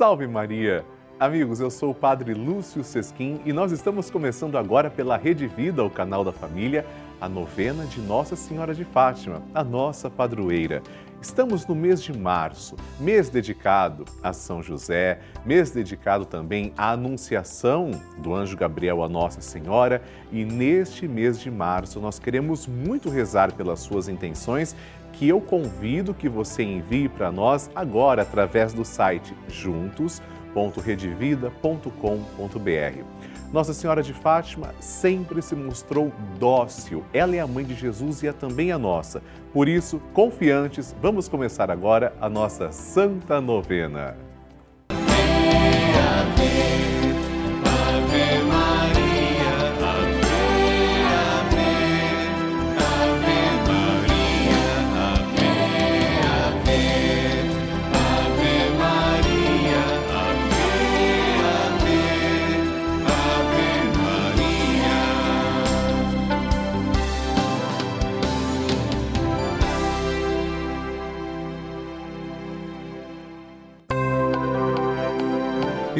Salve Maria! Amigos, eu sou o Padre Lúcio Sesquim e nós estamos começando agora pela Rede Vida, o canal da família, a novena de Nossa Senhora de Fátima, a nossa padroeira. Estamos no mês de março, mês dedicado a São José, mês dedicado também à Anunciação do anjo Gabriel a Nossa Senhora, e neste mês de março nós queremos muito rezar pelas suas intenções, que eu convido que você envie para nós agora através do site juntos.redevida.com.br. Nossa Senhora de Fátima sempre se mostrou dócil. Ela é a mãe de Jesus e é também a nossa. Por isso, confiantes, vamos começar agora a nossa Santa Novena.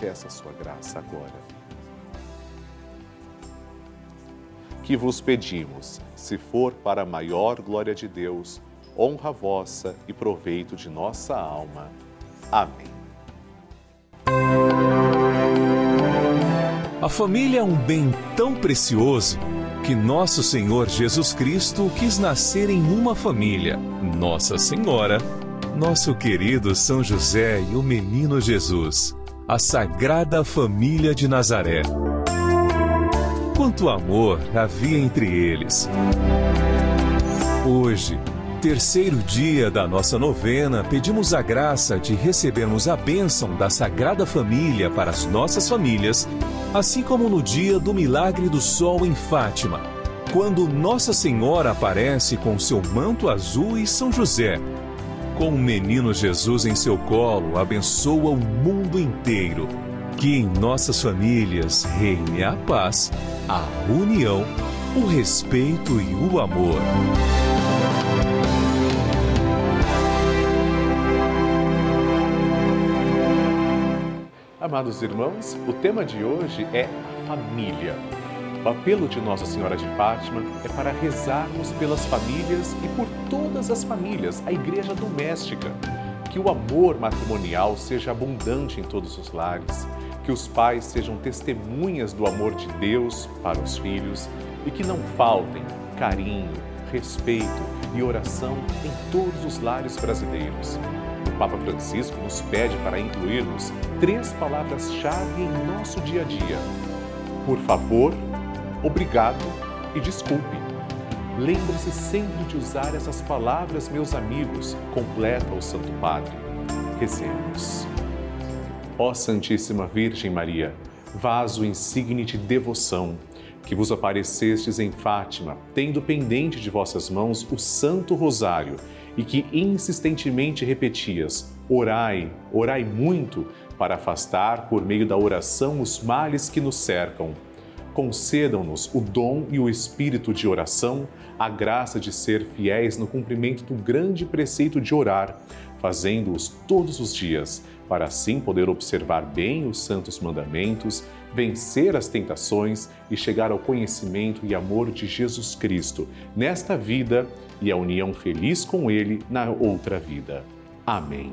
peça a sua graça agora. Que vos pedimos, se for para a maior glória de Deus, honra vossa e proveito de nossa alma. Amém. A família é um bem tão precioso que nosso Senhor Jesus Cristo quis nascer em uma família, Nossa Senhora, nosso querido São José e o menino Jesus a Sagrada Família de Nazaré. Quanto amor havia entre eles. Hoje, terceiro dia da nossa novena, pedimos a graça de recebermos a bênção da Sagrada Família para as nossas famílias, assim como no dia do milagre do sol em Fátima, quando Nossa Senhora aparece com seu manto azul e São José. Com o menino Jesus em seu colo, abençoa o mundo inteiro. Que em nossas famílias reine a paz, a união, o respeito e o amor. Amados irmãos, o tema de hoje é a família. O apelo de Nossa Senhora de Fátima é para rezarmos pelas famílias e por todas as famílias, a igreja doméstica. Que o amor matrimonial seja abundante em todos os lares, que os pais sejam testemunhas do amor de Deus para os filhos e que não faltem carinho, respeito e oração em todos os lares brasileiros. O Papa Francisco nos pede para incluirmos três palavras-chave em nosso dia a dia: por favor, obrigado e desculpe. Lembre-se sempre de usar essas palavras, meus amigos, completa o Santo Padre. Rezemos. Ó Santíssima Virgem Maria, vaso insigne de devoção, que vos aparecestes em Fátima, tendo pendente de vossas mãos o Santo Rosário e que insistentemente repetias: Orai, orai muito, para afastar por meio da oração os males que nos cercam. Concedam-nos o dom e o espírito de oração, a graça de ser fiéis no cumprimento do grande preceito de orar, fazendo-os todos os dias, para assim poder observar bem os santos mandamentos, vencer as tentações e chegar ao conhecimento e amor de Jesus Cristo nesta vida e a união feliz com Ele na outra vida. Amém.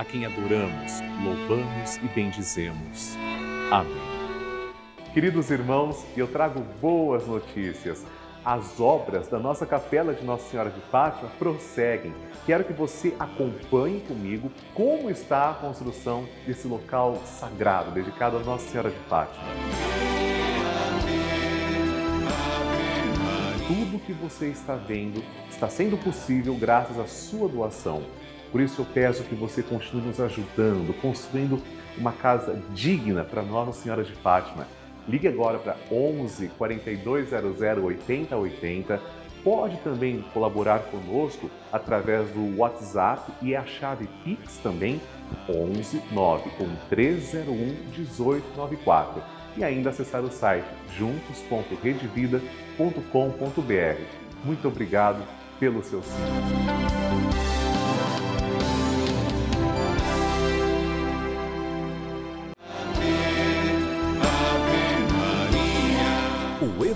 a quem adoramos, louvamos e bendizemos. Amém. Queridos irmãos, eu trago boas notícias as obras da nossa capela de Nossa Senhora de Fátima prosseguem. Quero que você acompanhe comigo como está a construção desse local sagrado dedicado a Nossa Senhora de Fátima. Tudo que você está vendo está sendo possível graças à sua doação. Por isso eu peço que você continue nos ajudando, construindo uma casa digna para Nossa Senhora de Fátima Ligue agora para 11 4200 8080. Pode também colaborar conosco através do WhatsApp e a chave Pix também 11 9 301 1894 e ainda acessar o site juntos.redevida.com.br. Muito obrigado pelo seu sim.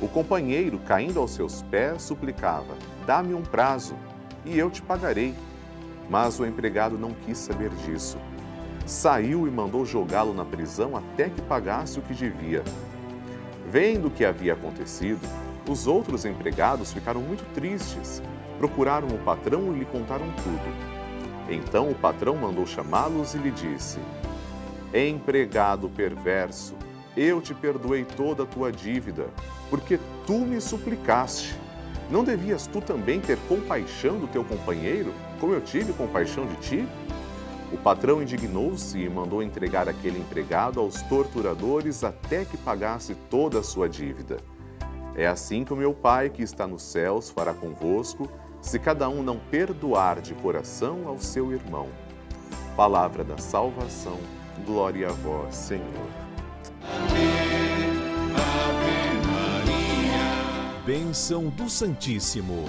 O companheiro, caindo aos seus pés, suplicava: Dá-me um prazo e eu te pagarei. Mas o empregado não quis saber disso. Saiu e mandou jogá-lo na prisão até que pagasse o que devia. Vendo o que havia acontecido, os outros empregados ficaram muito tristes procuraram o patrão e lhe contaram tudo. Então o patrão mandou chamá-los e lhe disse: Empregado perverso, eu te perdoei toda a tua dívida, porque tu me suplicaste. Não devias tu também ter compaixão do teu companheiro, como eu tive compaixão de ti? O patrão indignou-se e mandou entregar aquele empregado aos torturadores até que pagasse toda a sua dívida. É assim que o meu Pai que está nos céus fará convosco se cada um não perdoar de coração ao seu irmão. Palavra da salvação, glória a vós, Senhor. Ave Maria. Bênção do Santíssimo.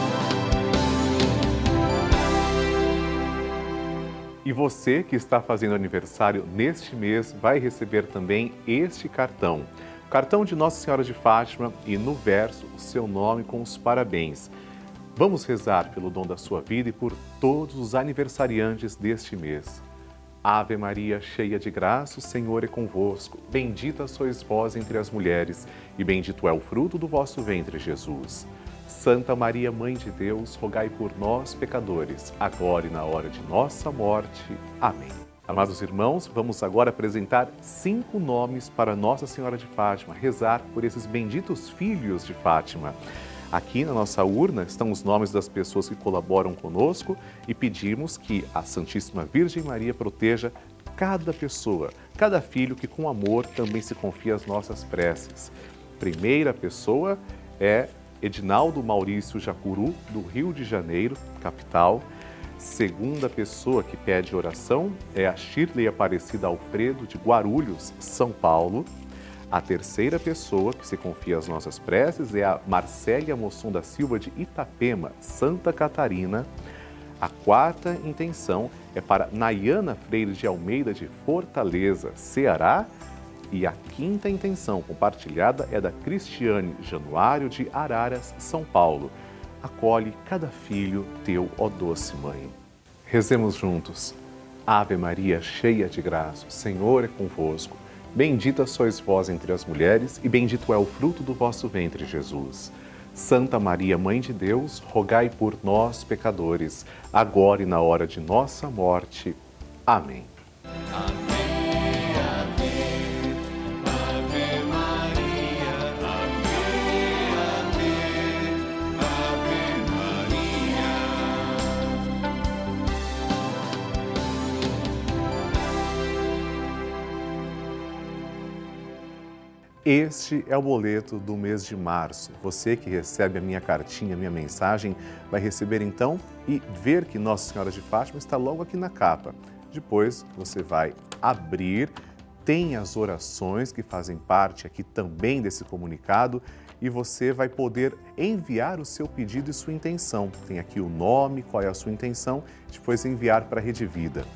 E você que está fazendo aniversário neste mês vai receber também este cartão. Cartão de Nossa Senhora de Fátima e no verso o seu nome com os parabéns. Vamos rezar pelo dom da sua vida e por todos os aniversariantes deste mês. Ave Maria, cheia de graça, o Senhor é convosco. Bendita sois vós entre as mulheres, e bendito é o fruto do vosso ventre, Jesus. Santa Maria, Mãe de Deus, rogai por nós, pecadores, agora e na hora de nossa morte. Amém. Amados irmãos, vamos agora apresentar cinco nomes para Nossa Senhora de Fátima, rezar por esses benditos filhos de Fátima. Aqui na nossa urna estão os nomes das pessoas que colaboram conosco e pedimos que a Santíssima Virgem Maria proteja cada pessoa, cada filho que com amor também se confia às nossas preces. Primeira pessoa é Edinaldo Maurício Jacuru, do Rio de Janeiro, capital. Segunda pessoa que pede oração é a Shirley Aparecida Alfredo, de Guarulhos, São Paulo. A terceira pessoa que se confia às nossas preces é a Marcélia Mossum da Silva, de Itapema, Santa Catarina. A quarta intenção é para Nayana Freire de Almeida, de Fortaleza, Ceará. E a quinta intenção compartilhada é da Cristiane Januário de Araras, São Paulo. Acolhe cada filho teu, ó doce mãe. Rezemos juntos. Ave Maria, cheia de graça, o Senhor é convosco. Bendita sois vós entre as mulheres, e bendito é o fruto do vosso ventre, Jesus. Santa Maria, Mãe de Deus, rogai por nós, pecadores, agora e na hora de nossa morte. Amém. Este é o boleto do mês de março. Você que recebe a minha cartinha, a minha mensagem, vai receber então e ver que Nossa Senhora de Fátima está logo aqui na capa. Depois você vai abrir, tem as orações que fazem parte aqui também desse comunicado e você vai poder enviar o seu pedido e sua intenção. Tem aqui o nome, qual é a sua intenção, depois enviar para a Rede Vida.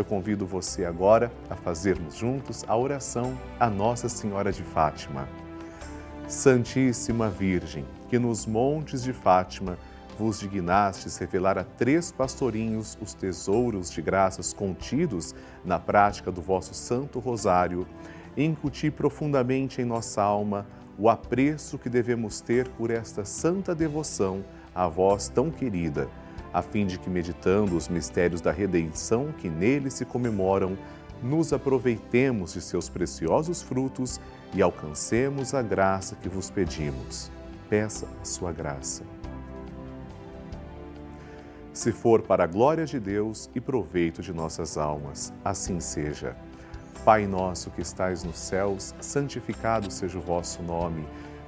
Eu convido você agora a fazermos juntos a oração a Nossa Senhora de Fátima. Santíssima Virgem, que nos montes de Fátima vos dignastes revelar a três pastorinhos os tesouros de graças contidos na prática do vosso Santo Rosário, incuti profundamente em nossa alma o apreço que devemos ter por esta santa devoção a vós tão querida a fim de que, meditando os mistérios da redenção que nele se comemoram, nos aproveitemos de seus preciosos frutos e alcancemos a graça que vos pedimos. Peça a sua graça. Se for para a glória de Deus e proveito de nossas almas, assim seja. Pai nosso que estais nos céus, santificado seja o vosso nome.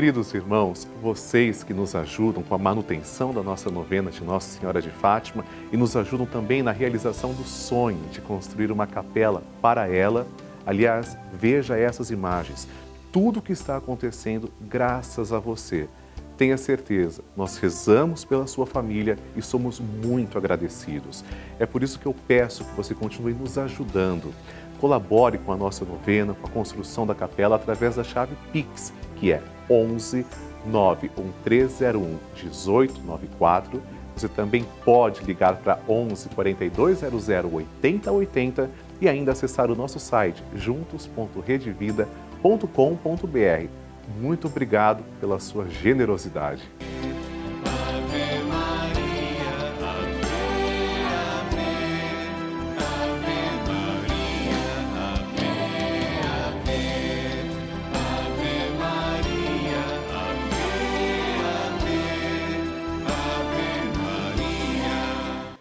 Queridos irmãos, vocês que nos ajudam com a manutenção da nossa novena de Nossa Senhora de Fátima e nos ajudam também na realização do sonho de construir uma capela para ela. Aliás, veja essas imagens. Tudo o que está acontecendo graças a você. Tenha certeza, nós rezamos pela sua família e somos muito agradecidos. É por isso que eu peço que você continue nos ajudando. Colabore com a nossa novena, com a construção da capela através da chave Pix, que é 11 91301 1894. Você também pode ligar para 11 4200 8080 e ainda acessar o nosso site juntos.redevida.com.br. Muito obrigado pela sua generosidade.